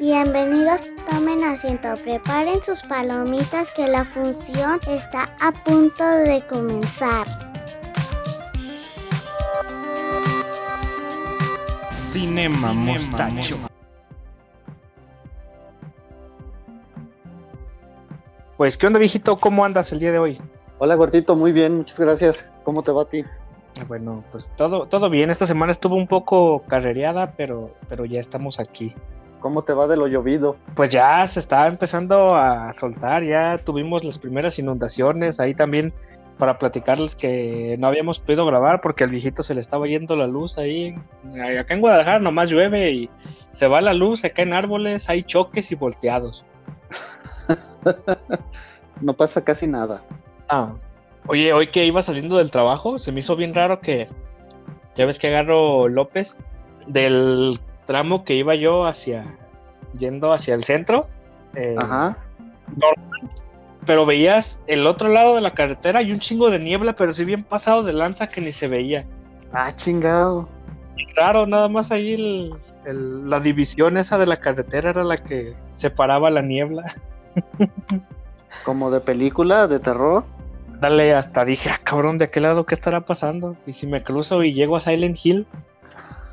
Bienvenidos, tomen asiento, preparen sus palomitas que la función está a punto de comenzar. Cinema Mostacho. Pues, ¿qué onda, viejito? ¿Cómo andas el día de hoy? Hola, gordito, muy bien, muchas gracias. ¿Cómo te va a ti? Bueno, pues todo, todo bien. Esta semana estuvo un poco carrereada, pero, pero ya estamos aquí. ¿Cómo te va de lo llovido? Pues ya se está empezando a soltar, ya tuvimos las primeras inundaciones, ahí también para platicarles que no habíamos podido grabar porque al viejito se le estaba yendo la luz ahí. Acá en Guadalajara nomás llueve y se va la luz, se caen árboles, hay choques y volteados. no pasa casi nada. Ah. Oye, hoy que iba saliendo del trabajo, se me hizo bien raro que, ya ves que agarro López, del tramo que iba yo hacia, yendo hacia el centro. Eh, Ajá. pero veías el otro lado de la carretera y un chingo de niebla, pero si bien pasado de lanza que ni se veía. Ah, chingado. Claro, nada más ahí la división esa de la carretera era la que separaba la niebla. Como de película, de terror. Dale, hasta dije, ah, cabrón, ¿de aquel lado qué estará pasando? Y si me cruzo y llego a Silent Hill.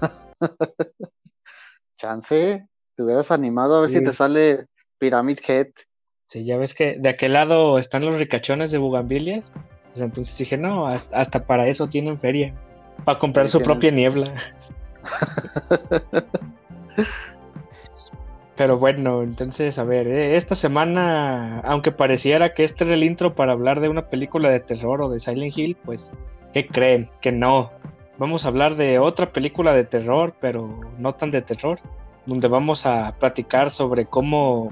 Chance, te hubieras animado a ver si te sale Pyramid Head. Sí, ya ves que de aquel lado están los ricachones de Bugambilias. Pues entonces dije, no, hasta para eso tienen feria. Para comprar su propia niebla. Pero bueno, entonces, a ver, eh, esta semana, aunque pareciera que este era el intro para hablar de una película de terror o de Silent Hill, pues, ¿qué creen? Que no. Vamos a hablar de otra película de terror, pero no tan de terror, donde vamos a platicar sobre cómo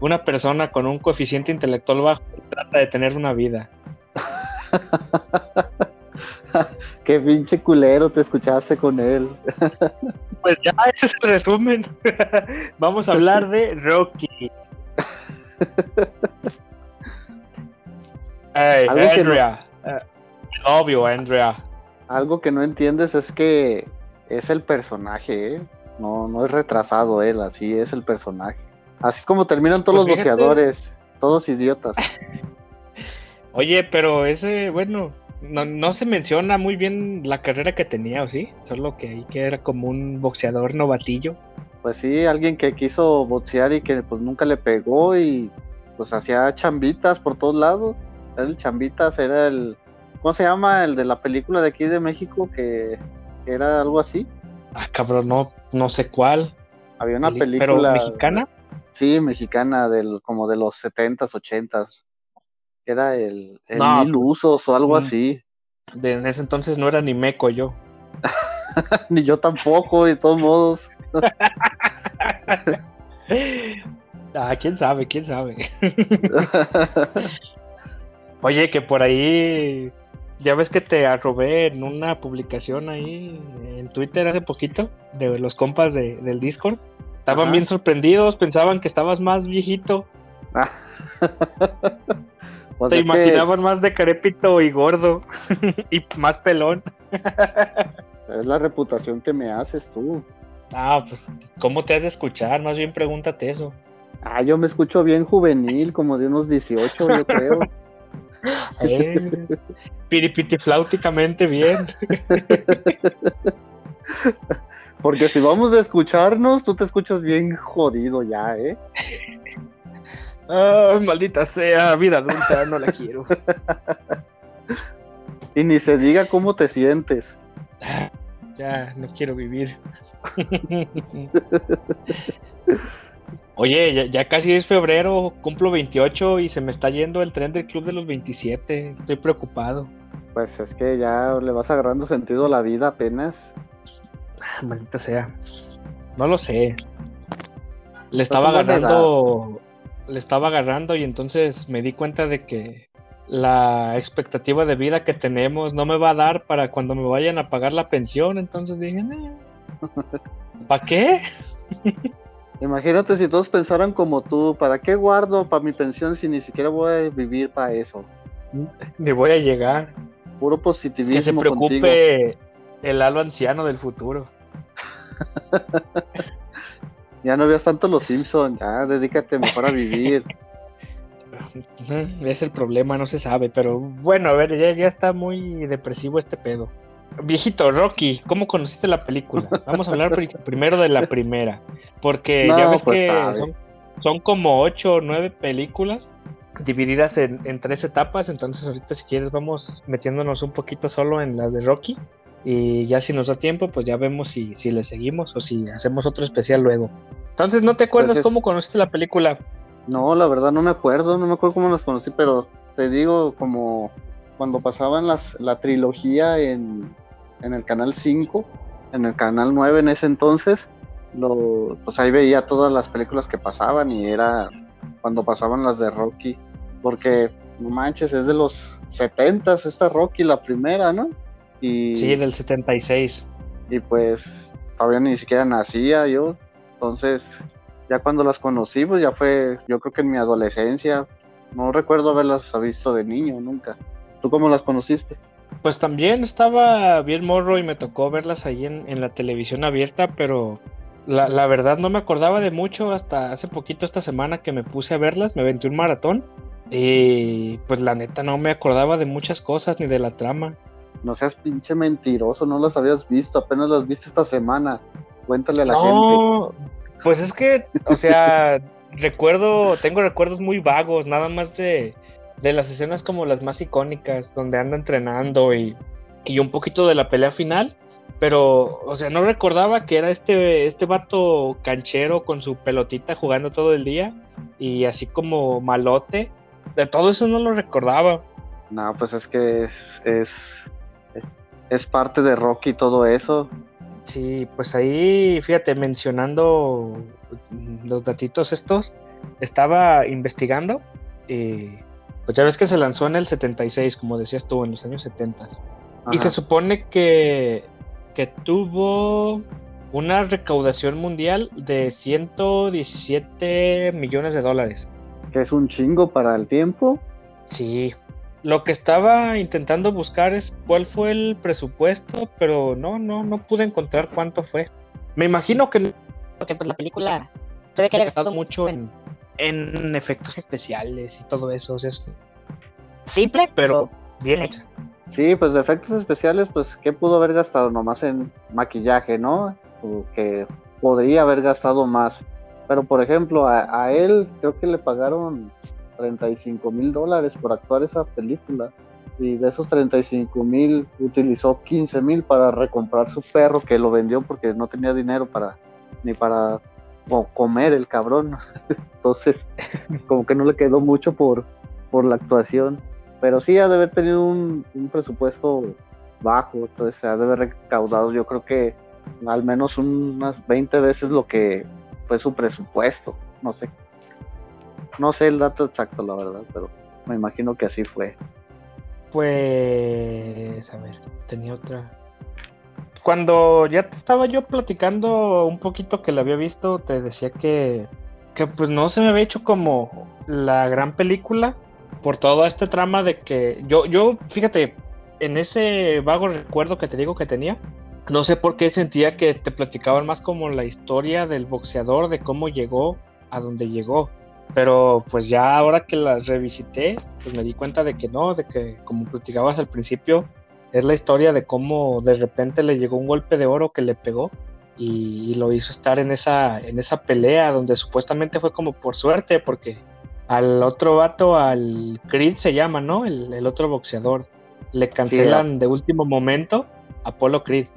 una persona con un coeficiente intelectual bajo trata de tener una vida. Qué pinche culero te escuchaste con él. pues ya, ese es el resumen. Vamos a hablar de Rocky. hey, Andrea. Eh, obvio, Andrea algo que no entiendes es que es el personaje, ¿eh? no, no es retrasado él, así es el personaje. Así es como terminan todos pues los boxeadores, todos idiotas. Oye, pero ese, bueno, no, se menciona muy bien la carrera que tenía, ¿o sí? Solo que ahí que era como un boxeador novatillo. Pues sí, alguien que quiso boxear y que pues nunca le pegó y pues hacía chambitas por todos lados. Era el chambitas, era el, ¿Cómo se llama el de la película de aquí de México que, era algo así? Ah, cabrón, no, no sé cuál. Había una película. mexicana? Sí, mexicana, del, como de los 70s, 80s. Era el, el Mil Usos o algo mm, así. De, en ese entonces no era ni meco yo. ni yo tampoco, de todos modos. ah, quién sabe, quién sabe. Oye, que por ahí ya ves que te arrobé en una publicación ahí en Twitter hace poquito de los compas del Discord. Estaban bien sorprendidos, pensaban que estabas más viejito. Ah. Pues te imaginaban más de carépito y gordo y más pelón. es la reputación que me haces tú. Ah, pues, ¿cómo te has de escuchar? Más bien pregúntate eso. Ah, yo me escucho bien juvenil, como de unos 18, yo creo. Eh, piripitifláuticamente bien. Porque si vamos a escucharnos, tú te escuchas bien jodido ya, ¿eh? maldita sea, vida adulta, no la quiero. y ni se diga cómo te sientes. Ya, no quiero vivir. Oye, ya, casi es febrero, cumplo 28 y se me está yendo el tren del club de los 27. Estoy preocupado. Pues es que ya le vas agarrando sentido a la vida apenas. Ah, maldita sea. No lo sé. Le estaba agarrando. Le estaba agarrando y entonces me di cuenta de que la expectativa de vida que tenemos no me va a dar para cuando me vayan a pagar la pensión. Entonces dije, ¿para qué? Imagínate si todos pensaran como tú, ¿para qué guardo para mi pensión si ni siquiera voy a vivir para eso? Ni voy a llegar. Puro positivismo. Que se preocupe el halo anciano del futuro. Ya no veas tanto los Simpsons, ya dedícate mejor a vivir. Es el problema, no se sabe, pero bueno, a ver, ya, ya está muy depresivo este pedo. Viejito, Rocky, ¿cómo conociste la película? Vamos a hablar primero de la primera, porque ya ves pues, que son, son, como ocho o nueve películas divididas en, en, tres etapas, entonces ahorita si quieres vamos metiéndonos un poquito solo en las de Rocky y ya si nos da tiempo pues ya vemos si, si le seguimos o si hacemos otro especial luego. Entonces, ¿no te acuerdas Entonces, cómo conociste la película? No, la verdad no me acuerdo, no me acuerdo cómo las conocí, pero te digo, como cuando pasaban las, la trilogía en, en el canal 5, en el canal 9 en ese entonces, lo, pues ahí veía todas las películas que pasaban y era cuando pasaban las de Rocky, porque no manches, es de los 70 esta Rocky, la primera, ¿no? Y, Sí, del 76. y pues todavía ni siquiera nacía yo, entonces ya cuando las conocí, pues ya fue, yo creo que en mi adolescencia, no recuerdo haberlas visto de niño nunca. ¿Tú cómo las conociste? Pues también estaba bien morro y me tocó verlas ahí en, en la televisión abierta, pero la, la, verdad no me acordaba de mucho hasta hace poquito esta semana que me puse a verlas, me aventé un maratón y pues la neta no me acordaba de muchas cosas ni de la trama. No seas pinche mentiroso, no las habías visto, apenas las viste esta semana. Cuéntale a la no, gente. Pues es que, o sea, recuerdo, tengo recuerdos muy vagos, nada más de, de las escenas como las más icónicas, donde anda entrenando y, y un poquito de la pelea final. Pero, o sea, no recordaba que era este, este vato canchero con su pelotita jugando todo el día y así como malote. De todo eso no lo recordaba. No, pues es que es, es, es parte de Rocky todo eso. Sí, pues ahí, fíjate, mencionando los datitos estos, estaba investigando y pues ya ves que se lanzó en el 76, como decías tú, en los años 70. Ajá. Y se supone que, que tuvo una recaudación mundial de 117 millones de dólares. Que es un chingo para el tiempo. Sí. Lo que estaba intentando buscar es cuál fue el presupuesto, pero no, no, no pude encontrar cuánto fue. Me imagino que porque pues la película se ve que haya gastado mucho en, en efectos especiales y todo eso. O sea, es simple, pero bien hecha. Sí, pues de efectos especiales, pues, ¿qué pudo haber gastado nomás en maquillaje, no? O que podría haber gastado más. Pero, por ejemplo, a, a él creo que le pagaron 35 mil dólares por actuar esa película. Y de esos 35 mil utilizó 15 mil para recomprar su perro que lo vendió porque no tenía dinero para ni para o comer el cabrón. Entonces, como que no le quedó mucho por, por la actuación. Pero sí ha de haber tenido un, un presupuesto bajo, entonces ha de haber recaudado yo creo que al menos unas 20 veces lo que fue su presupuesto. No sé. No sé el dato exacto, la verdad, pero me imagino que así fue. Pues, a ver, tenía otra. Cuando ya te estaba yo platicando un poquito que la había visto, te decía que, que pues no se me había hecho como la gran película por toda esta trama de que yo, yo, fíjate, en ese vago recuerdo que te digo que tenía, no sé por qué sentía que te platicaban más como la historia del boxeador, de cómo llegó a donde llegó. Pero pues ya ahora que las revisité, pues me di cuenta de que no, de que como platicabas al principio, es la historia de cómo de repente le llegó un golpe de oro que le pegó y, lo hizo estar en esa, en esa pelea donde supuestamente fue como por suerte, porque al otro vato, al Creed se llama, ¿no? El, el otro boxeador. Le cancelan sí, de último momento Apolo Creed.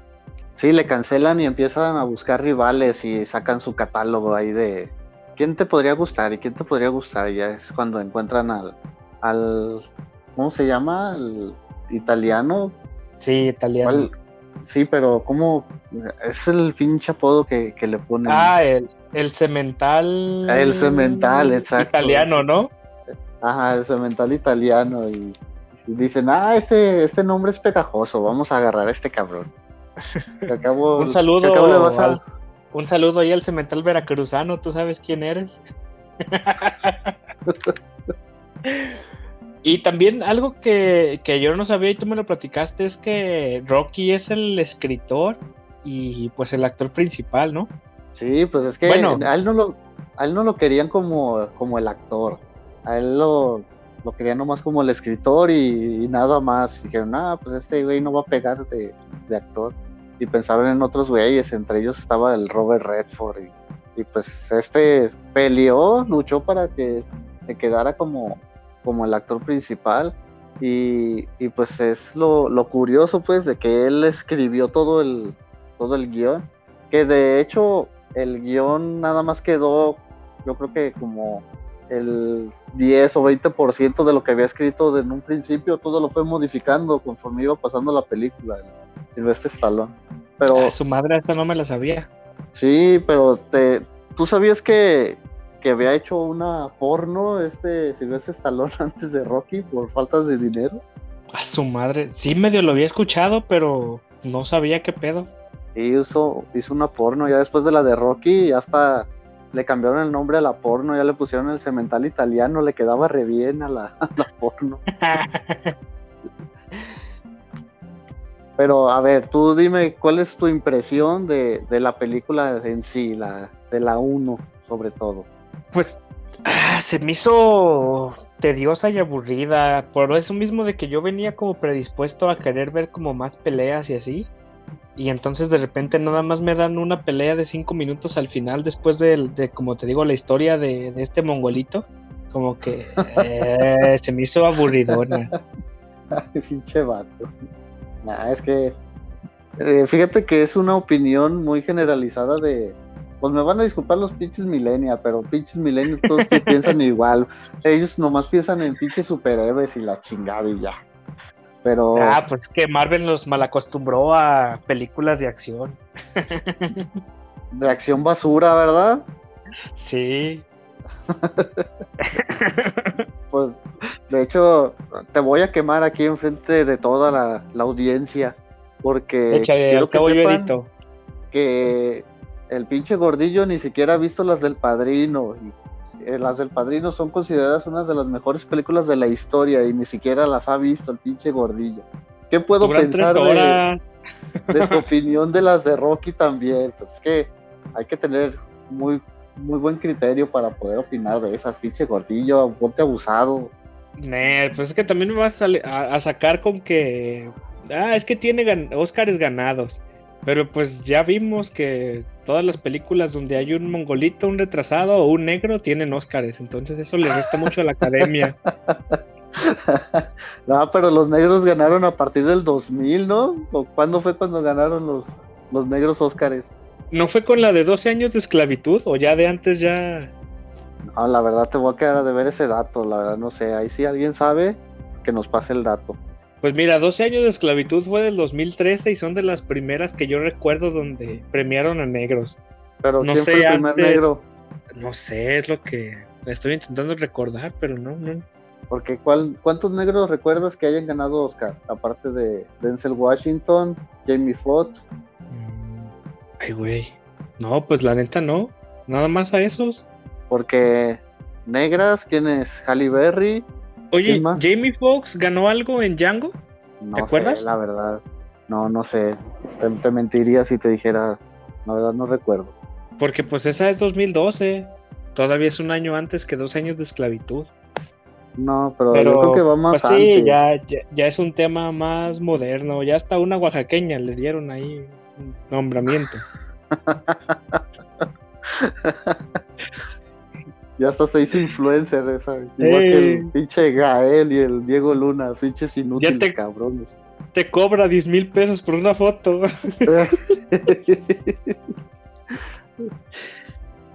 Sí, le cancelan y empiezan a buscar rivales y sacan su catálogo ahí de quién te podría gustar y quién te podría gustar. Y ya es cuando encuentran al, al ¿cómo se llama? El italiano. Sí, italiano. ¿Cuál? Sí, pero ¿cómo? Es el pinche apodo que, que le ponen. Ah, el, el cemental. El cemental, exacto. Italiano, ¿no? Ajá, el cemental italiano. Y, y, dicen, ah, este, este nombre es pegajoso, vamos a agarrar a este cabrón. Acabo, un saludo. Acabo le vas a... al, un saludo ahí al cemental veracruzano, tú sabes quién eres. y también algo que, que, yo no sabía y tú me lo platicaste es que Rocky es el escritor y pues el actor principal, ¿no? Sí, pues es que Bueno. a él no lo, a él no lo querían como, como el actor. A él lo, lo querían nomás como el escritor y, y nada más. Dijeron, ah, pues este güey no va a pegar de, de actor. Y pensaron en otros güeyes, entre ellos estaba el Robert Redford. Y, y pues este peleó, luchó para que se quedara como, como el actor principal. Y, y pues es lo, lo curioso pues de que él escribió todo el, todo el guion. Que de hecho el guion nada más quedó, yo creo que como el 10 o 20% de lo que había escrito en un principio, todo lo fue modificando conforme iba pasando la película, el Silvestre Stallone. Pero su madre, esa no me la sabía. sí, pero te, ¿tú sabías que, que había hecho una porno este Silvestre Stallone antes de Rocky por faltas de dinero? A su madre. Sí, medio lo había escuchado, pero no sabía qué pedo. Y hizo, hizo una porno ya después de la de Rocky, ya hasta le cambiaron el nombre a la porno, ya le pusieron el cemental italiano, le quedaba re bien a la, a la porno. Pero a ver, tú dime, ¿cuál es tu impresión de, de la película en sí, la, de la 1 sobre todo? Pues ah, se me hizo tediosa y aburrida. Por eso mismo de que yo venía como predispuesto a querer ver como más peleas y así. Y entonces de repente nada más me dan una pelea de cinco minutos al final después de, como te digo, la historia de, de este mongolito. Como que eh, se me hizo aburridona. Ay, Pinche vato. Nah, es que eh, fíjate que es una opinión muy generalizada de. Pues me van a disculpar los pinches millennials, pero pinches millennials todos que piensan igual. Ellos nomás piensan en pinches superhéroes y la chingada y ya. Pero Ah, pues que Marvel nos malacostumbró a películas de acción. de acción basura, ¿verdad? Sí. Pues de hecho te voy a quemar aquí enfrente de toda la, la audiencia. Porque Échale, quiero que sepan que el pinche gordillo ni siquiera ha visto las del padrino. y, eh, las del padrino son consideradas unas de las mejores películas de la historia y ni siquiera las ha visto el pinche gordillo. ¿Qué puedo Duran pensar de, tu opinión de las de Rocky también? Pues es que hay que tener muy, muy buen criterio para poder opinar de esas, pinche gordillo, ponte abusado. Nah, pues es que también me vas a, sali- a- a sacar con que. Ah, es que tiene gan Óscares ganados. Pero pues ya vimos que todas las películas donde hay un mongolito, un retrasado o un negro tienen Óscares. Entonces eso le resta mucho a la academia. no, pero los negros ganaron a partir del 2000, ¿no? ¿O cuándo fue cuando ganaron los, los negros Óscares? ¿No fue con la de 12 años de esclavitud? ¿O ya de antes ya.? No, la verdad te voy a quedar de ver ese dato, la verdad no sé. Ahí si alguien sabe, que nos pase el dato. Pues mira, 12 años de esclavitud fue del 2013 y son de las primeras que yo recuerdo donde premiaron a negros. Pero No ¿quién sé, fue el primer antes- negro? No sé, es lo que estoy intentando recordar, pero no, no. Porque ¿cuál, ¿cuántos negros recuerdas que hayan ganado Oscar? Aparte de Denzel Washington, Jamie Foxx. Mm, Ay, güey. No, pues la neta no. Nada más a esos. Porque negras, ¿quién es? Halle Berry. Oye. Jamie Foxx ganó algo en Django. No ¿Te acuerdas? sé, la verdad. No, no sé. Te, te mentiría si te dijera. La verdad no recuerdo. Porque pues esa es 2012. Todavía es un año antes que dos años de esclavitud. No, pero, Pero yo creo que va más pues sí, ya, ya, ya es un tema más moderno. Ya hasta una oaxaqueña le dieron ahí un nombramiento. Ya hasta se hizo influencer esa. Igual que el pinche Gael y el Diego Luna, pinches inútiles te- cabrones. Te cobra 10 mil pesos por una foto.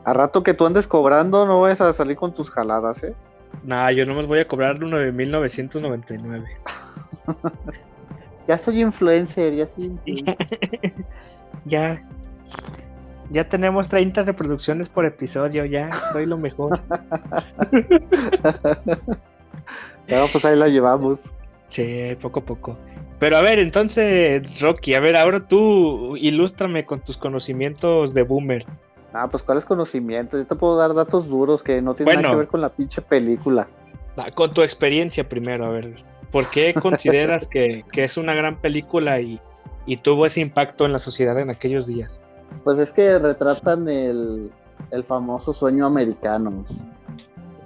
A rato que tú andes cobrando, no vayas a salir con tus jaladas, ¿eh? nah, yo nomás voy a cobrar 9.999. Ya soy influencer, ya soy influencer. Ya. Ya tenemos 30 reproducciones por episodio, ya. Soy lo mejor. Ya, pues ahí la llevamos. Sí, poco a poco. Pero a ver, entonces, Rocky, a ver, ahora tú ilústrame con tus conocimientos de boomer. Ah, pues cuáles conocimientos. Yo te puedo dar datos duros que no tienen nada que ver con la pinche película. Ah, Con tu experiencia primero, a ver. ¿Por qué consideras que, que es una gran película y, y tuvo ese impacto en la sociedad en aquellos días? Pues es que retratan el, el famoso sueño americano.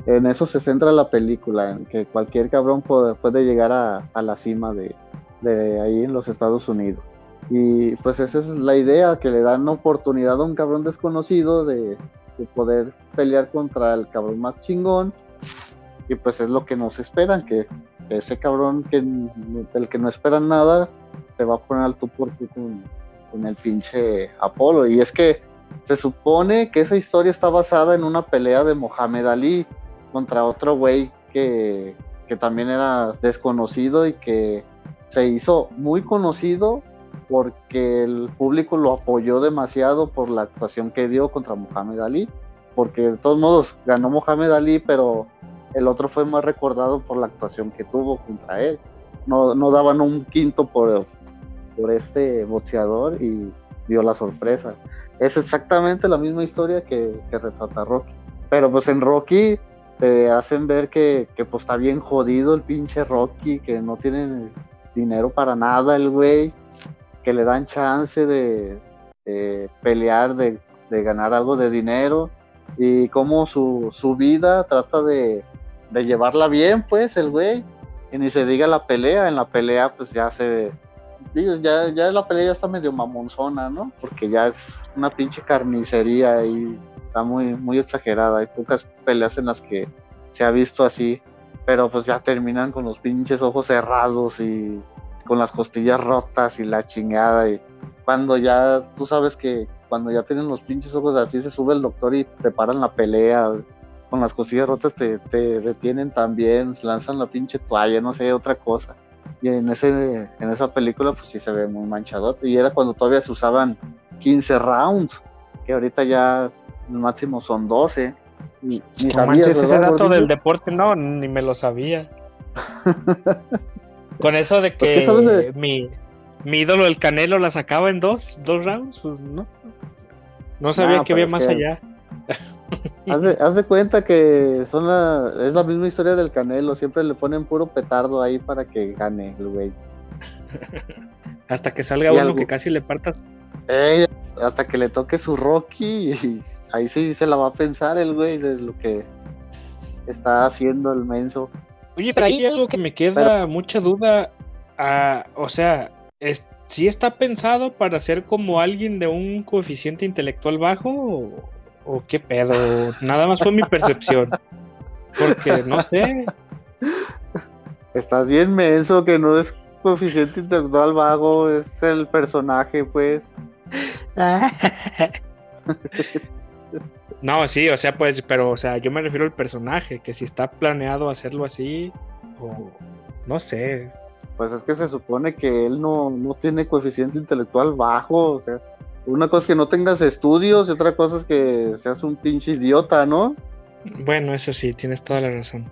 En eso se centra la película, en que cualquier cabrón puede, llegar a, a, la cima de, de ahí en los Estados Unidos. Y pues esa es la idea, que le dan oportunidad a un cabrón desconocido de, de poder pelear contra el cabrón más chingón. Y pues es lo que nos esperan, que ese cabrón que, del que no esperan nada, te va a poner al tú por tú con, con el pinche Apolo. Y es que se supone que esa historia está basada en una pelea de Mohamed Ali contra otro güey que, que también era desconocido y que se hizo muy conocido porque el público lo apoyó demasiado por la actuación que dio contra Mohamed Ali, porque de todos modos ganó Mohamed Ali, pero el otro fue más recordado por la actuación que tuvo contra él. No, no daban un quinto por, por este boxeador y dio la sorpresa. Es exactamente la misma historia que, que retrata Rocky. Pero pues en Rocky te hacen ver que, que pues está bien jodido el pinche Rocky, que no tiene dinero para nada el güey que le dan chance de, de pelear, de, de, ganar algo de dinero y cómo su, su vida trata de, de, llevarla bien, pues el güey. Y ni se diga la pelea, en la pelea pues ya se... Ya, ya la pelea ya está medio mamonzona, ¿no? Porque ya es una pinche carnicería y está muy, muy exagerada. Hay pocas peleas en las que se ha visto así, pero pues ya terminan con los pinches ojos cerrados y con las costillas rotas y la chingada. Y cuando ya, tú sabes que cuando ya tienen los pinches ojos así, se sube el doctor y te paran la pelea. Con las costillas rotas te, te detienen también, lanzan la pinche toalla, no sé, otra cosa. Y en, ese, en esa película, pues sí se ve muy manchadote. Y era cuando todavía se usaban 15 rounds, que ahorita ya el máximo son 12. Y, ni no manches, ese dato del deporte no, ni me lo sabía. Con eso de que pues, de... mi, mi ídolo, el Canelo, la sacaba en dos, dos rounds, pues no. No sabía que había más que... allá. Haz de, haz de, cuenta que son la, es la misma historia del Canelo, siempre le ponen puro petardo ahí para que gane el güey. hasta que salga y uno algo... que casi le partas. Eh, hasta que le toque su Rocky y ahí sí se la va a pensar el güey de lo que está haciendo el menso. Oye, pero hay algo que me queda pero... mucha duda. Uh, o sea, es, ¿sí está pensado para ser como alguien de un coeficiente intelectual bajo? O, o qué pedo? Nada más fue mi percepción. Porque no sé. Estás bien menso que no es coeficiente intelectual bajo, es el personaje, pues. No, sí, o sea, pues, pero, o sea, yo me refiero al personaje, que si está planeado hacerlo así, o no sé. Pues es que se supone que él no, no tiene coeficiente intelectual bajo, o sea, una cosa es que no tengas estudios y otra cosa es que seas un pinche idiota, ¿no? Bueno, eso sí, tienes toda la razón.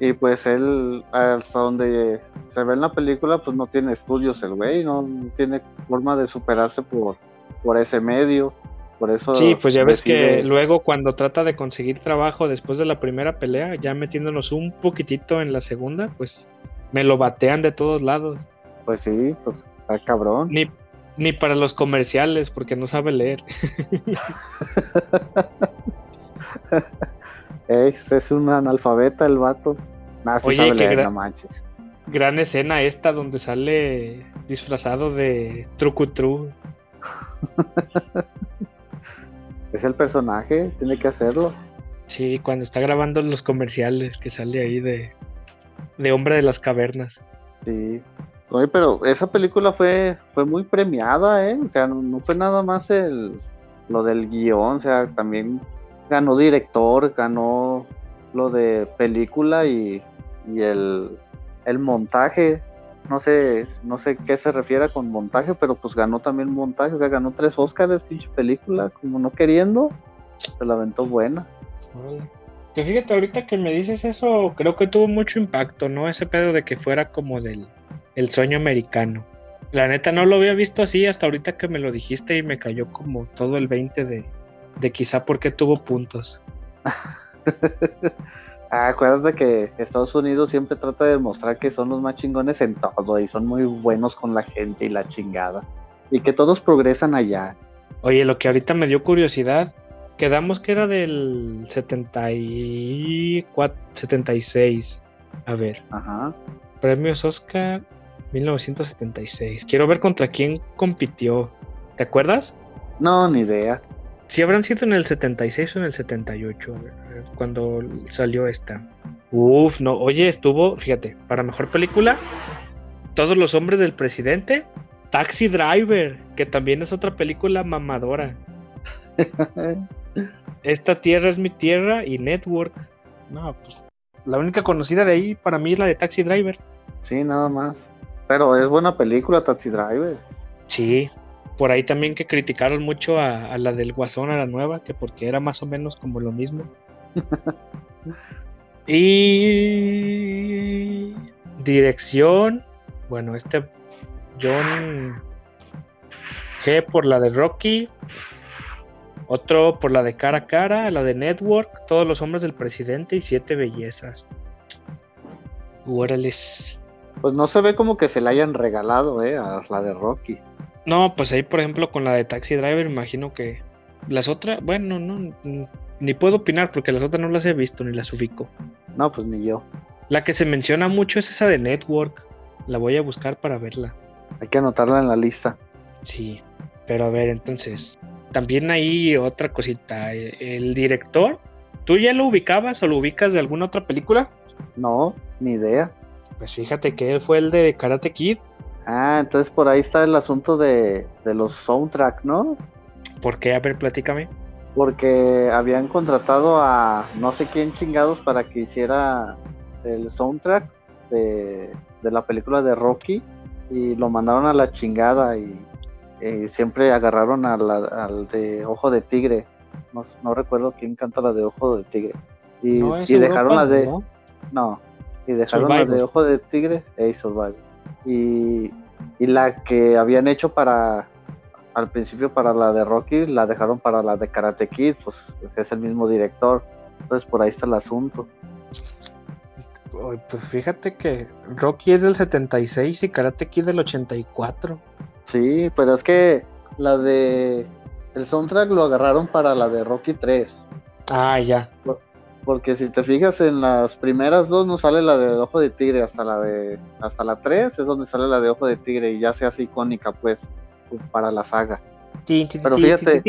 Y pues él, hasta donde se ve en la película, pues no tiene estudios el güey, no, tiene forma de superarse por, por ese medio. Por eso sí, pues ya ves decide... que luego cuando trata de conseguir trabajo después de la primera pelea, ya metiéndonos un poquitito en la segunda, pues me lo batean de todos lados. Pues sí, pues está cabrón. Ni, ni para los comerciales, porque no sabe leer. es, es un analfabeta el vato. Sí Oye, sabe leer, gran, no manches. Gran escena esta donde sale disfrazado de trucutru. es el personaje, tiene que hacerlo. Sí, cuando está grabando los comerciales que sale ahí de, de Hombre de las Cavernas. Sí. Oye, pero esa película fue, fue muy premiada, ¿eh? O sea, no, fue nada más el, lo del guion, o sea, también ganó director, ganó lo de película y, y el, el montaje no sé, no sé qué se refiere con montaje, pero pues ganó también montaje, o sea, ganó tres Oscars, pinche película, como no queriendo, se la aventó buena. Que fíjate, ahorita que me dices eso, creo que tuvo mucho impacto, ¿no? Ese pedo de que fuera como del el sueño americano. La neta no lo había visto así hasta ahorita que me lo dijiste y me cayó como todo el 20 de, de quizá porque tuvo puntos. Ah, acuérdate que Estados Unidos siempre trata de demostrar que son los más chingones en todo y son muy buenos con la gente y la chingada. Y que todos progresan allá. Oye, lo que ahorita me dio curiosidad, quedamos que era del 74, 76. A ver, Ajá. premios Oscar 1976. Quiero ver contra quién compitió. ¿Te acuerdas? No, ni idea. Si habrán sido en el 76 o en el 78, a ver, cuando salió esta. Uf, no, oye, estuvo, fíjate, para mejor película, Todos los hombres del presidente, Taxi Driver, que también es otra película mamadora. Esta tierra es mi tierra y Network. No, pues la única conocida de ahí para mí es la de Taxi Driver. Sí, nada más. Pero es buena película, Taxi Driver. Sí, por ahí también que criticaron mucho a, a la del Guasón, a la nueva, que porque era más o menos como lo mismo. y dirección, bueno, este John G por la de Rocky, otro por la de cara a cara, la de Network, todos los hombres del presidente y siete bellezas. Órales. Pues no se ve como que se la hayan regalado, eh, a la de Rocky. No, pues ahí, por ejemplo, con la de Taxi Driver, imagino que las otras, bueno, no, ni puedo opinar porque las otras no las he visto ni las ubico. No, pues ni yo. La que se menciona mucho es esa de Network. La voy a buscar para verla. Hay que anotarla en la lista. Sí, pero a ver, entonces, también hay otra cosita. e- El director, ¿tú ya lo ubicabas o lo ubicas de alguna otra película? No, ni idea. Pues fíjate que él fue el de Karate Kid. Ah, entonces por ahí está el asunto de, de los soundtrack, ¿no? ¿Por qué? A ver, platícame. Porque habían contratado a no sé quién chingados para que hiciera el soundtrack de, de la película de Rocky y lo mandaron a la chingada y, y siempre agarraron al de Ojo de Tigre. No, no recuerdo quién canta la de Ojo de Tigre. Y, No, es y dejaron Europa, la de... ¿no? No, y dejaron la de Ojo de Tigre e Survivor. Y, y la que habían hecho para al principio para la de Rocky, la dejaron para la de Karate Kid, pues es el mismo director. Entonces por ahí está el asunto. Pues fíjate que Rocky es del 76 y Karate Kid del 84. Sí, pero es que la de el soundtrack lo agarraron para la de Rocky 3. Ah, ya. Porque si te fijas en las primeras dos no sale la de Ojo de Tigre, hasta la de hasta la 3 es donde sale la de Ojo de Tigre y ya se hace icónica pues para la saga. Pero fíjate.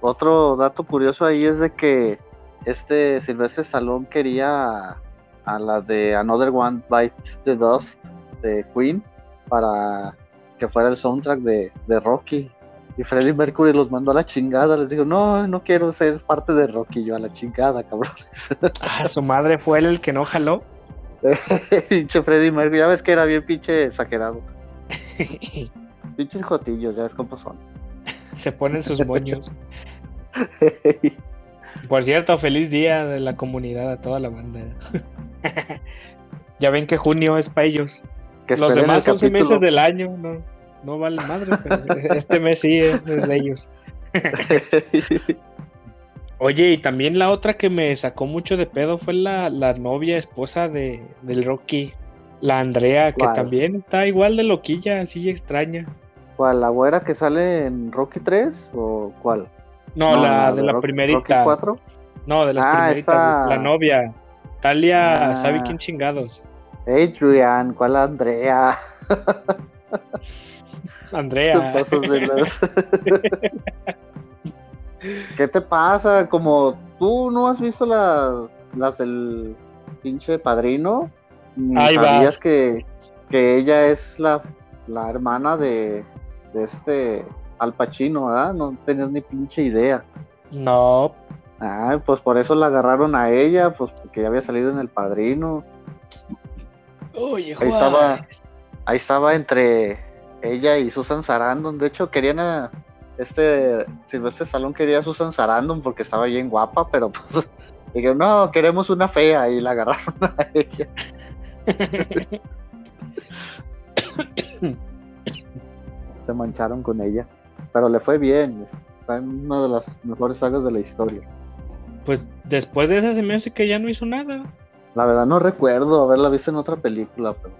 Otro dato curioso ahí es de que este Silvestre Stallone quería a, la de Another One Bites the Dust de Queen para que fuera el soundtrack de, de Rocky. Y Freddie Mercury los mandó a la chingada. Les dijo, no, no quiero ser parte de Rocky. Yo a la chingada, cabrones. Ah, su madre fue él el que no jaló. pinche Freddie Mercury, ya ves que era bien pinche exagerado. Pinches jotillos, ya ves cómo son. Se ponen sus moños. Por cierto, feliz día de la comunidad a toda la banda. ya ven que junio es para ellos. Que Los demás el 11 meses del año no, no valen madre, pero este mes sí es, es de ellos. Oye, y también la otra que me sacó mucho de pedo fue la, la novia esposa de, del Rocky, la Andrea, que ¿Cuál? también está igual de loquilla, así extraña. ¿Cuál? ¿La güera que sale en Rocky 3 o cuál? No, la, de la Rocky- primerita. Rocky 4. No, de las Ah, primeritas, esta- la novia. Talia, Ah. ¿sabe quién chingados? Adrian, ¿cuál Andrea? Andrea. Te pasas de las- ¿Qué te pasa? Como tú no has visto las, las del pinche padrino, Ahí va. sabías que, que ella es la, la hermana de, de este Al Pacino, ¿verdad? No tenías ni pinche idea. No, Ah, pues por eso la agarraron a ella, pues porque ya había salido en El Padrino. Oye, Ahí estaba, ahí estaba entre ella y Susan Sarandon. De hecho, querían a este Silvestre Stallone quería a Susan Sarandon porque estaba bien guapa, pero pues dijeron, no, queremos una fea y la agarraron a ella. Se mancharon con ella, pero le fue bien. Está en una de las mejores sagas de la historia. Pues después de esa se me hace que ya no hizo nada. La verdad no recuerdo haberla visto en otra película, pero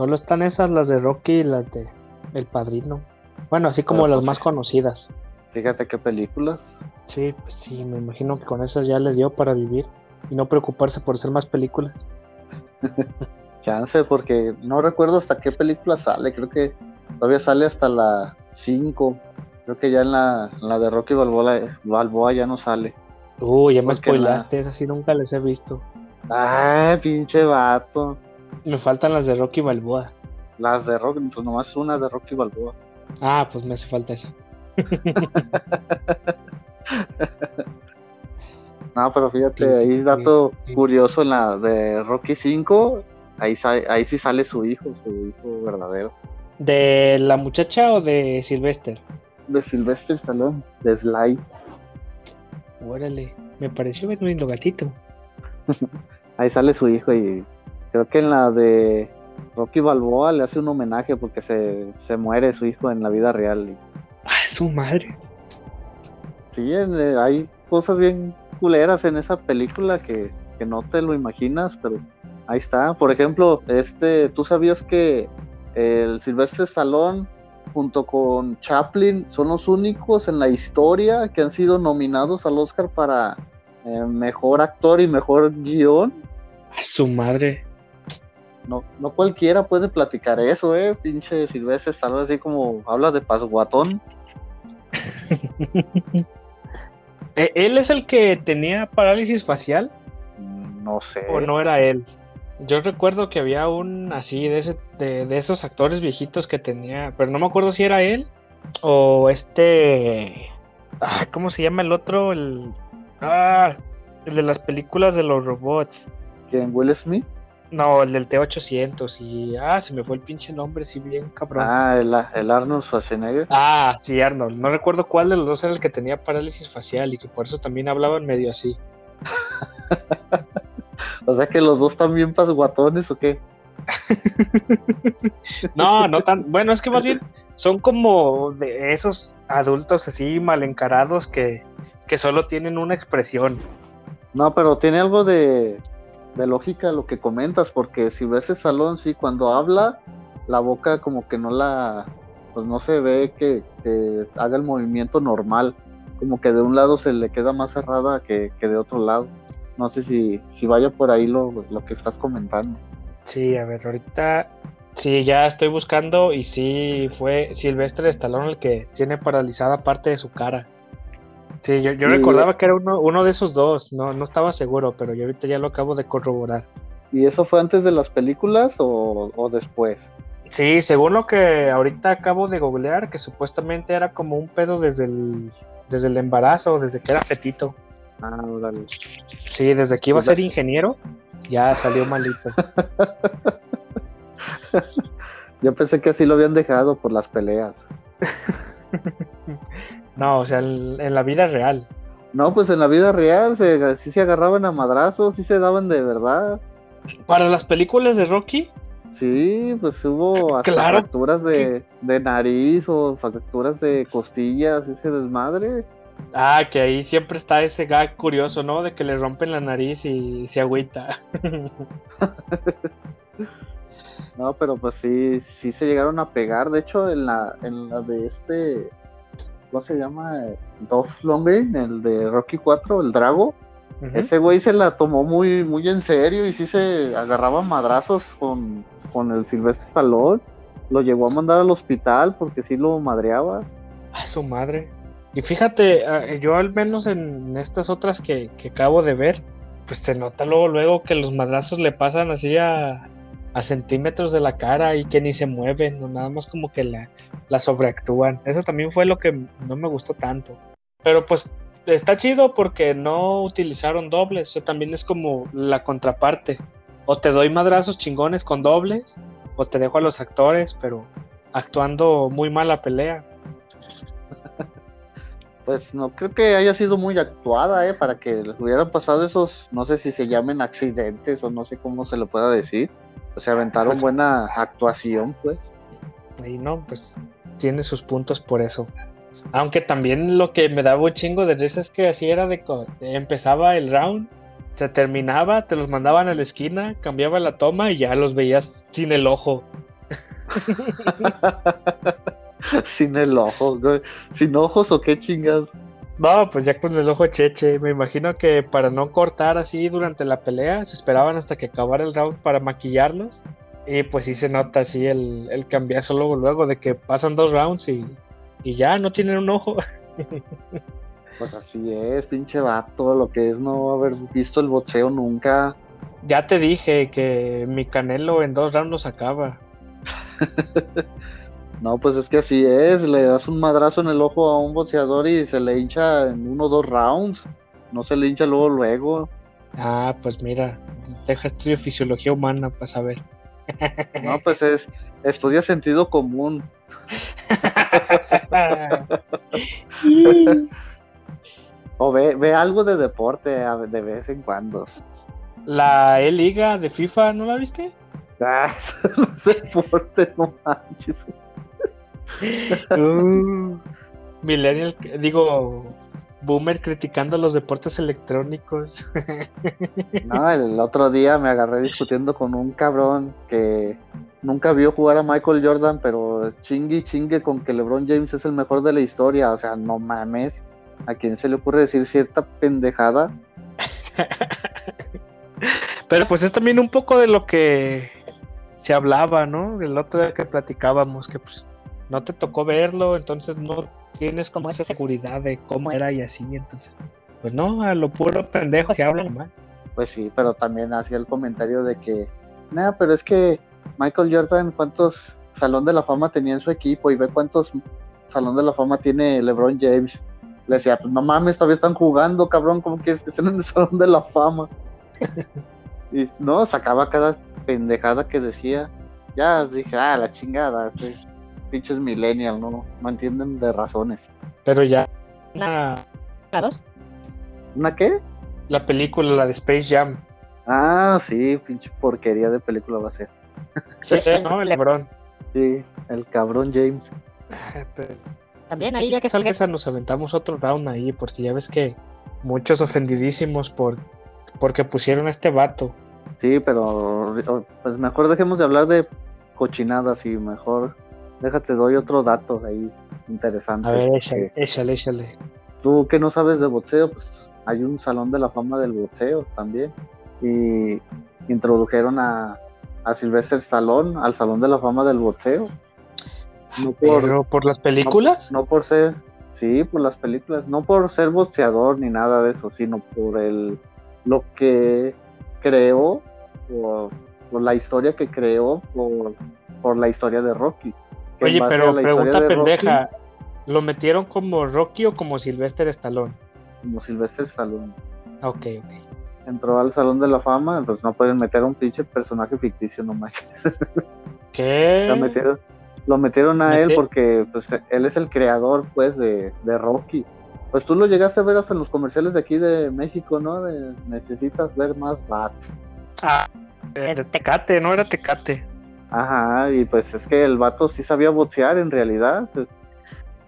Solo están esas, las de Rocky y las de El Padrino. Bueno, así como Pero, las pues, más conocidas. Fíjate qué películas. Sí, pues sí, me imagino que con esas ya le dio para vivir y no preocuparse por hacer más películas. Chance, porque no recuerdo hasta qué película sale. Creo que todavía sale hasta la 5. Creo que ya en la, en la de Rocky Balboa, Balboa ya no sale. Uy, ya me Porque la- spoilaste, sí nunca les he visto. Ah, pinche vato. Me faltan las de Rocky Balboa. Las de Rocky, pues nomás una de Rocky Balboa. Ah, pues me hace falta esa. No, pero fíjate, ahí dato curioso en la de Rocky 5, ahí, ahí sí sale su hijo, su hijo verdadero. ¿De la muchacha o de Sylvester? De Sylvester Stallone, de Sly. Órale, me pareció ver un lindo gatito. Ahí sale su hijo y creo que en la de Rocky Balboa le hace un homenaje porque se, se muere su hijo en la vida real. Ah, su madre. sí, en- eh, hay cosas bien culeras en esa película que, que no te lo imaginas, pero ahí está. Por ejemplo, este, ¿tú sabías que el Sylvester Stallone junto con Chaplin son los únicos en la historia que han sido nominados al Oscar para eh, mejor actor y mejor guion? A su madre. No, no cualquiera puede platicar eso, eh, pinche Silvestre Stallone, así como habla de pasguatón. ¿E- ¿Él es el que tenía parálisis facial No sé. o no era él? Yo recuerdo que había un así de, ese, de, de esos actores viejitos que tenía, pero no me acuerdo si era él o este... ah, ¿Cómo se llama el otro? El, ah, el de las películas de los robots. ¿Quién? Will Smith? No, el del T800 y... Ah, se me fue el pinche nombre, sí, bien cabrón. Ah, el, el Arnold Schwarzenegger. Ah, sí, Arnold. No recuerdo cuál de los dos era el que tenía parálisis facial y que por eso también hablaban medio así. O sea que los dos también pasguatones o qué? No, no tan. Bueno, es que más bien son como de esos adultos así mal encarados que, que solo tienen una expresión. No, pero tiene algo de, de lógica lo que comentas, porque si ves ese salón, sí, cuando habla, la boca como que no la, pues no se ve que, haga el movimiento normal, como que de un lado se le queda más cerrada que, que de otro lado. No sé si, si vaya por ahí lo, lo que estás comentando. Sí, a ver, ahorita sí, ya estoy buscando y sí fue Silvestre Stallone el que tiene paralizada parte de su cara. Sí, yo, yo Y- recordaba que era uno, uno de esos dos, no, no estaba seguro, pero yo ahorita ya lo acabo de corroborar. ¿Y eso fue antes de las películas o, o después? Sí, según lo que ahorita acabo de googlear, que supuestamente era como un pedo desde el, desde el embarazo, desde que era fetito. Ah, órale. Sí, desde que iba a Pues ser ingeniero, ya salió malito. Yo pensé que así lo habían dejado por las peleas. No, o sea, en, en la vida real. No, pues en la vida real se, sí se agarraban a madrazos, sí se daban de verdad. Para las películas de Rocky, Sí, pues hubo hasta Claro fracturas de, de nariz o fracturas de costillas, ese desmadre. ah, que ahí siempre está ese gag curioso, ¿no? De que le rompen la nariz y se agüita. No, pero pues sí, sí se llegaron a pegar. De hecho, en la, en la de este, ¿cómo se llama? Dolph Lundgren, el de Rocky 4, el Drago. Ese güey se la tomó muy, muy en serio y sí se agarraba madrazos con, con el Silvestre Stallone. Lo llegó a mandar al hospital porque sí lo madreaba. A su madre. Y fíjate, yo al menos en estas otras que, que acabo de ver, pues se nota luego, luego que los madrazos le pasan así a, a centímetros de la cara y que ni se mueven, o nada más como que la, la sobreactúan. Eso también fue lo que no me gustó tanto. Pero pues está chido porque no utilizaron dobles, eso también es como la contraparte. O te doy madrazos chingones con dobles, o te dejo a los actores, pero actuando muy mal la pelea. Pues no creo que haya sido muy actuada, ¿eh? Para que les hubieran pasado esos, no sé si se llamen accidentes o no sé cómo se le pueda decir. O sea, aventaron Pues- buena actuación, pues. Y no, pues tiene sus puntos por eso. Aunque también lo que me daba un chingo de risa es que así era de empezaba el round, se terminaba, te los mandaban a la esquina, cambiaba la toma y ya los veías sin el ojo. Sin el ojo, güey. ¿Sin ojos o qué chingas? No, pues ya con el ojo cheche. Me imagino que para no cortar así durante la pelea, se esperaban hasta que acabara el round para maquillarlos. Y pues sí se nota así el, el cambiazo luego, luego de que pasan dos rounds y, y ya no tienen un ojo. Pues así es, pinche vato, lo que es no haber visto el boxeo nunca. Ya te dije que mi canelo en dos rounds acaba. No, pues es que así es, le das un madrazo en el ojo a un boxeador y se le hincha en uno o dos rounds, no se le hincha luego luego. Ah, pues mira, deja estudio fisiología humana para saber. No, pues es, estudia sentido común. O ve, ve algo de deporte de vez en cuando. La E-Liga de FIFA, ¿no la viste? Ah, no es deporte, no manches. Uh, millennial, digo, boomer criticando los deportes electrónicos. No, el otro día me agarré discutiendo con un cabrón que nunca vio jugar a Michael Jordan, pero chingue chingue con que LeBron James es el mejor de la historia. O sea, no mames. ¿A quién se le ocurre decir cierta pendejada? Pero pues es también un poco de lo que se hablaba, ¿no? El otro día que platicábamos, que pues no te tocó verlo, entonces no tienes como esa seguridad de cómo era y así, entonces, pues no, a lo puro pendejo se habla mal. Pues sí, pero también hacía el comentario de que, nada, pero es que Michael Jordan, ¿cuántos Salón de la Fama tenía en su equipo? Y ve cuántos Salón de la Fama tiene LeBron James. Le decía, pues no mames, todavía están jugando, cabrón, ¿cómo quieres que estén en el Salón de la Fama? y no, sacaba cada pendejada que decía. Ya dije, ah, la chingada, pues, pinches millennial, no, no entienden de razones. Pero ya, una, ¿La dos? ¿Una qué? la película, la de Space Jam. Ah, sí, pinche porquería de película va a ser. Sí, sí, ¿no? El Lebron. Sí, el cabrón James. Ah, pero- También ahí ya que que salga. esa nos aventamos otro round ahí, porque ya ves que muchos ofendidísimos por porque pusieron a este vato. Sí, pero pues mejor dejemos de hablar de cochinadas y mejor déjate doy otro dato ahí interesante. A ver, échale, échale, échale. Tú que no sabes de boxeo, pues hay un salón de la fama del boxeo también. Y introdujeron a, a Sylvester Stallone al salón de la fama del boxeo. No por, Pero por las películas. no por ser, sí, por las películas, no por ser boxeador ni nada de eso, sino por el lo que creó, por, por la historia que creó, por, por la historia de Rocky. Oye, pero pregunta Rocky, pendeja. ¿Lo metieron como Rocky o como Sylvester Stallone? como Sylvester Stallone Ok, ok. entró al Salón de la Fama, pues no pueden meter a un pinche personaje ficticio nomás. ¿Qué? lo metieron, lo metieron a él porque pues él es el creador pues de, de Rocky. Pues tú lo llegaste a ver hasta en los comerciales de aquí de México, ¿no? De necesitas ver más bats. Ah, de Tecate, no era Tecate. Ajá, y pues es que el vato sí sabía boxear en realidad.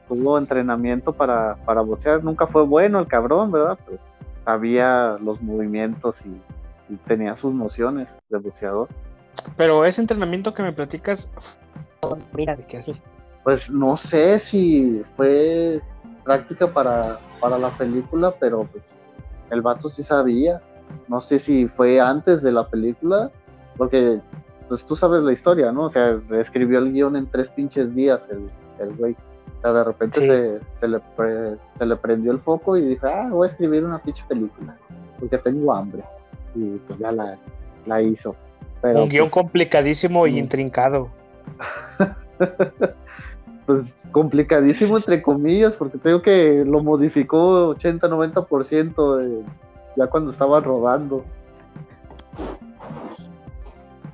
tuvo entrenamiento para, para boxear. Nunca fue bueno el cabrón, ¿verdad? Pero sabía los movimientos y, y tenía sus nociones de boxeador. Pero ese entrenamiento que me platicas, mira, ¿de qué así? Pues no sé si fue práctica para, para la película, pero pues el vato sí sabía. No sé si fue antes de la película, porque pues tú sabes la historia, ¿no? O sea, escribió el guion en tres pinches días el, el güey. O sea, de repente Sí. se, se, le pre- se le prendió el foco y dijo, ah, voy a escribir una pinche película, porque tengo hambre. Y pues ya la, la hizo. Pero, Un guion pues, complicadísimo y intrincado. pues complicadísimo entre comillas, porque tengo que lo modificó 80-90% de- ya cuando estaba rodando.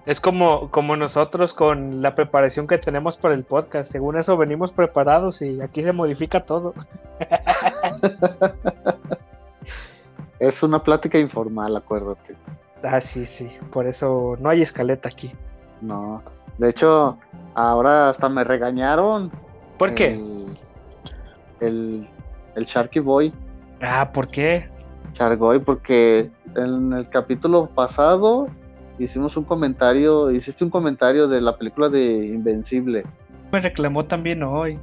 Es como, como nosotros con la preparación que tenemos para el podcast. Según eso venimos preparados y aquí se modifica todo. Es una plática informal, acuérdate. Ah, sí, sí. Por eso no hay escaleta aquí. No. De hecho, ahora hasta me regañaron. ¿Por qué? El, el, el Sharky Boy. Ah, ¿por qué? Chargoy, porque en el capítulo pasado hicimos un comentario, hiciste un comentario de la película de Invencible, Me reclamó también hoy.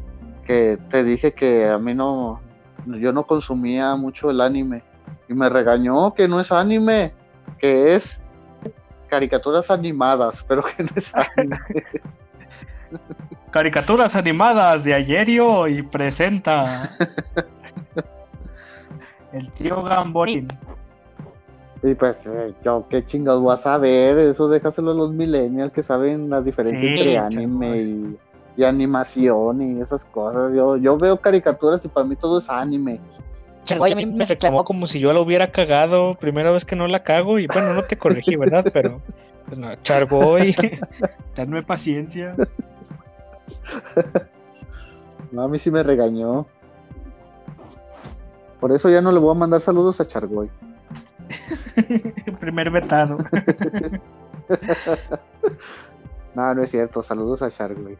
que te dije que a mí no, yo no consumía mucho el anime y me regañó que no es anime, que es caricaturas animadas, pero que no es anime. Caricaturas animadas de ayer y hoy presenta el tío Gamborín. Y pues eh, yo qué chingados voy a saber, eso déjaselo a los millennials que saben la diferencia Sí, entre anime y, y animación y esas cosas. Yo, yo veo caricaturas y para mí todo es anime. Changoy a mí me reclamó como como si yo la hubiera cagado, primera vez que no la cago, y bueno, no te corregí, ¿verdad? Pero, pues no, Chargoy, tenme paciencia. No, a mí sí me regañó. Por eso ya no le voy a mandar saludos a Chargoy. Primer vetado. No, no es cierto, saludos a Chargoy.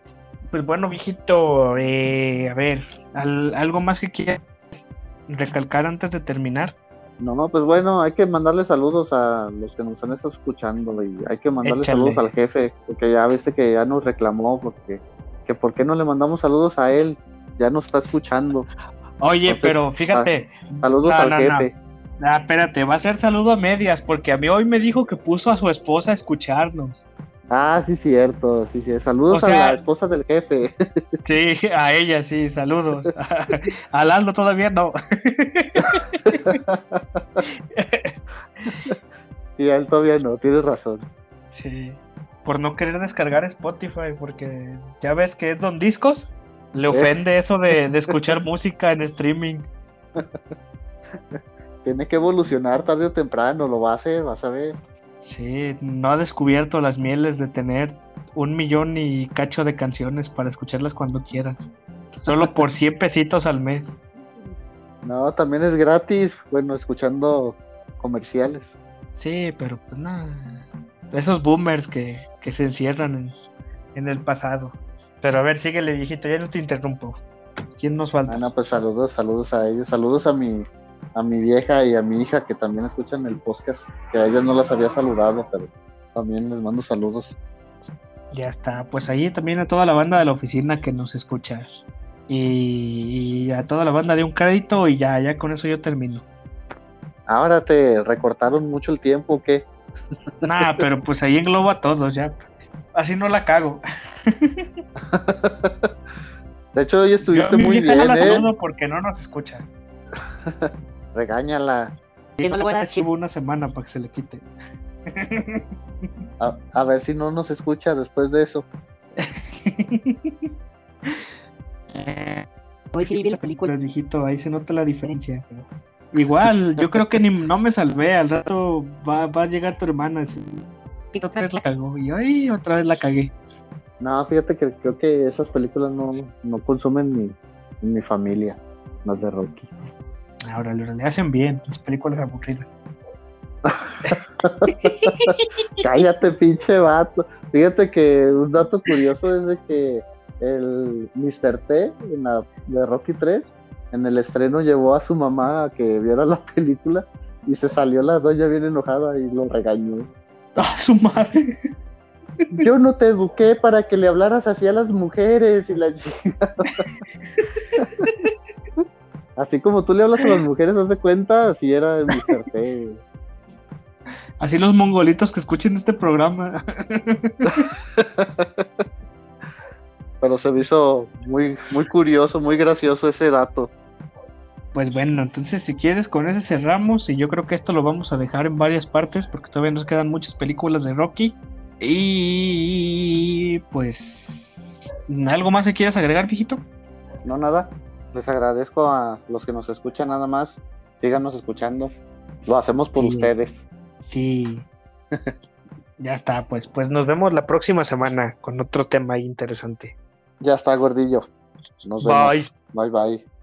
Pues bueno, viejito, eh, a ver, al- algo más que quieras recalcar antes de terminar. No, no, pues bueno, hay que mandarle saludos a los que nos han estado escuchando y hay que mandarle Échale. saludos al jefe, porque ya viste que ya nos reclamó, porque que por qué no le mandamos saludos a él, ya nos está escuchando. Oye, Entonces, pero fíjate, Saludos No, al no, no. Ah, espérate, va a ser saludo a medias, porque a mí hoy me dijo que puso a su esposa a escucharnos. Ah, sí, cierto, sí, sí. Saludos O sea- a la esposa del jefe. Sí, a ella sí, saludos. A Lalo todavía no. sí, a él todavía no, tienes razón. Sí, por no querer descargar Spotify, porque ya ves que es Don Discos, le ofende eso de, de escuchar música en streaming. Tiene que evolucionar tarde o temprano, lo va a hacer, vas a ver. Sí, no ha descubierto las mieles de tener un millón y cacho de canciones para escucharlas cuando quieras. Solo por 100 pesitos al mes. No, también es gratis, bueno, escuchando comerciales. Sí, pero pues nada. Esos boomers que, que se encierran en, en el pasado. Pero a ver, síguele, viejito, ya no te interrumpo. ¿Quién nos falta? Ah, no, pues saludos, saludos a ellos, saludos a mi, a mi vieja y a mi hija que también escuchan el podcast, que a ellas no las había saludado, pero también les mando saludos. Ya está, pues ahí también a toda la banda de la oficina que nos escucha. Y, y a toda la banda de un crédito y ya, ya con eso yo termino. Ahora te recortaron mucho el tiempo, ¿qué? Nah, pero pues ahí englobo a todos ya. Así no la cago. De hecho, hoy estuviste muy no bien, la ¿eh? porque no nos escucha. Regáñala. Sí, no le voy a dar Archivo una semana para que se le quite. A, a ver si no nos escucha después de eso. Hoy sí vi las películas. Viejito, ahí se nota la diferencia. Igual, yo creo que ni no me salvé. Al rato va, va a llegar tu hermana. así, Otra vez la cagó. Y ay, otra vez la cagué. No, fíjate que creo que esas películas no, no consumen mi, mi familia, las de Rocky. Ahora le hacen bien las películas aburridas. Cállate, pinche vato. Fíjate que un dato curioso es de que el Mr. T en la, de Rocky 3 en el estreno llevó a su mamá a que viera la película y se salió la doña bien enojada y lo regañó. ¡Ah, su madre! Yo no te eduqué para que le hablaras así a las mujeres y la chica. Así como tú le hablas a las mujeres, haz de cuenta, así era el Mr. T. Así los mongolitos que escuchen este programa. Pero se me hizo muy, muy curioso, muy gracioso ese dato. Pues bueno, entonces si quieres con ese cerramos y yo creo que esto lo vamos a dejar en varias partes porque todavía nos quedan muchas películas de Rocky. Y pues... ¿Algo más que quieras agregar, viejito? No, nada. Les agradezco a los que nos escuchan nada más. Síganos escuchando. Lo hacemos por Sí. ustedes. Sí. ya está, pues. Pues nos vemos la próxima semana con otro tema interesante. Ya está, gordillo. Nos vemos. Bye. Bye, bye.